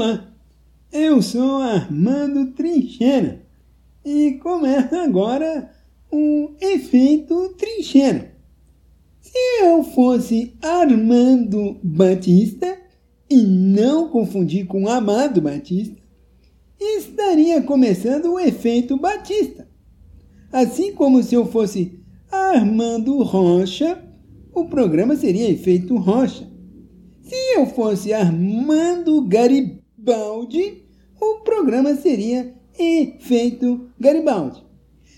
Olá, eu sou Armando Trincheira e começa agora um efeito trincheira. Se eu fosse Armando Batista e não confundir com Amado Batista, estaria começando o efeito Batista. Assim como se eu fosse Armando Rocha, o programa seria efeito Rocha. Se eu fosse Armando Garibaldi, o programa seria efeito Garibaldi.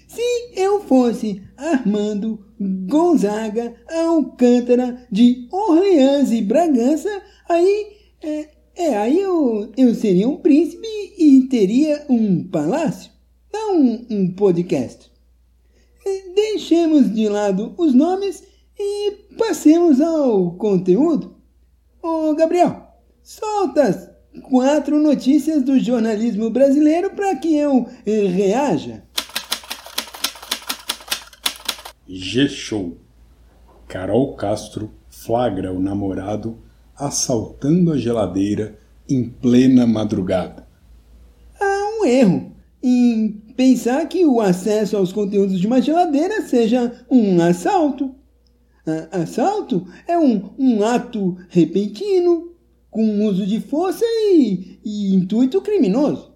Se eu fosse Armando Gonzaga Alcântara de Orleans e Bragança, aí é, é aí eu, eu seria um príncipe e teria um palácio, não um, um podcast. Deixemos de lado os nomes e passemos ao conteúdo. Ô Gabriel, solta quatro notícias do jornalismo brasileiro para que eu reaja. G-Show. Carol Castro flagra o namorado assaltando a geladeira em plena madrugada. Há um erro em pensar que o acesso aos conteúdos de uma geladeira seja um assalto. Assalto é um, um ato repentino, com uso de força e, e intuito criminoso.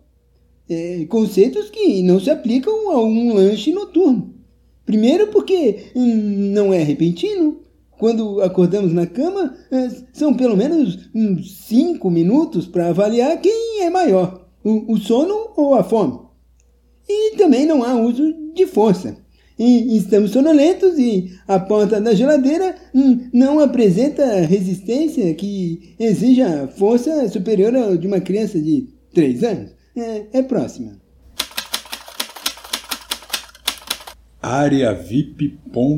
É, conceitos que não se aplicam a um lanche noturno. Primeiro, porque hum, não é repentino. Quando acordamos na cama, é, são pelo menos uns cinco minutos para avaliar quem é maior, o sono ou a fome. E também não há uso de força. E estamos sonolentos e a porta da geladeira hum, não apresenta resistência que exija força superior à de uma criança de 3 anos. É, é próxima. areavip.com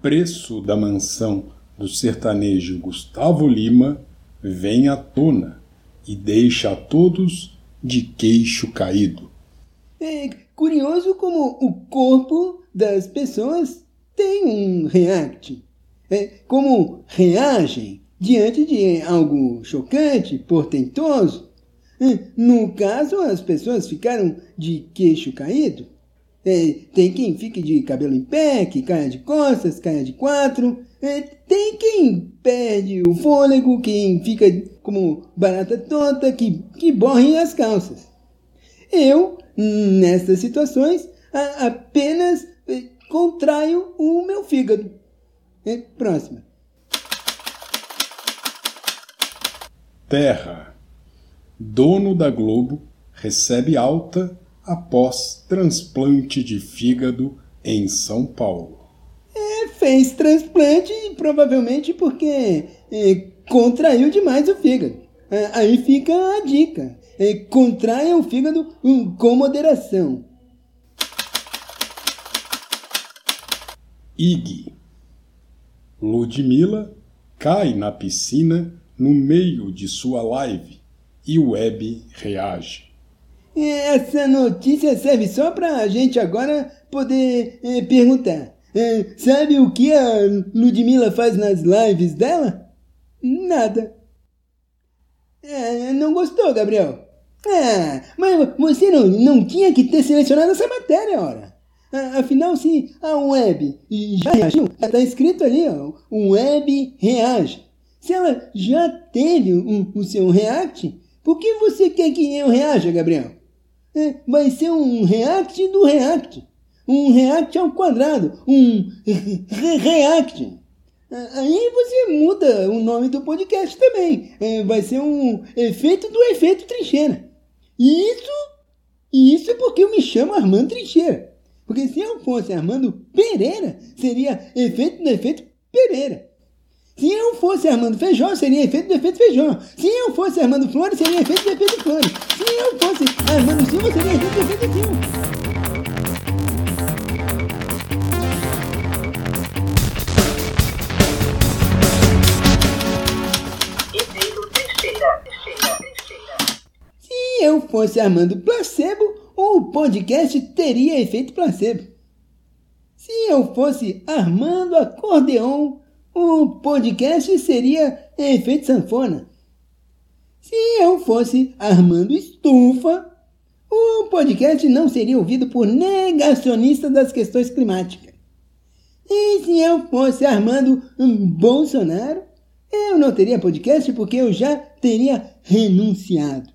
Preço da mansão do sertanejo Gustavo Lima vem à tona e deixa a todos de queixo caído. É curioso como o corpo das pessoas tem um react. É, como reagem diante de algo chocante, portentoso. É, no caso, as pessoas ficaram de queixo caído. É, tem quem fique de cabelo em pé, que caia de costas, caia de quatro. É, tem quem perde o fôlego, quem fica como barata tonta, que, que borre as calças. Eu, nessas situações, apenas é, contraio o meu fígado. Próxima. Terra. Dono da Globo recebe alta após transplante de fígado em São Paulo. É, fez transplante provavelmente porque é, contraiu demais o fígado. É, aí fica a dica. É, contraia o fígado com moderação. IG. Ludmilla cai na piscina no meio de sua live e o web reage. Essa notícia serve só para a gente agora poder é, perguntar. É, sabe o que a Ludmilla faz nas lives dela? Nada. É, não gostou, Gabriel? Ah, mas você não, não tinha que ter selecionado essa matéria, ora. Afinal, se a web já reagiu, está escrito ali, ó, web reage. Se ela já teve o, o seu react, por que você quer que eu reaja, Gabriel? É, vai ser um react do react. Um react ao quadrado. Um re react. Aí você muda o nome do podcast também. É, vai ser um efeito do efeito trincheira. E isso, isso é porque eu me chamo Armando Trincheira. Porque se eu fosse Armando Pereira, seria efeito do efeito Pereira. Se eu fosse Armando Feijó, seria efeito do efeito Feijó. Se eu fosse Armando Flores, seria efeito do efeito Flores. Se eu fosse Armando Silva, seria efeito do efeito Silva. Se eu fosse Armando Placebo, o podcast teria efeito placebo. Se eu fosse Armando Acordeon, o podcast seria efeito sanfona. Se eu fosse Armando Estufa, o podcast não seria ouvido por negacionistas das questões climáticas. E se eu fosse Armando Bolsonaro, eu não teria podcast porque eu já teria renunciado.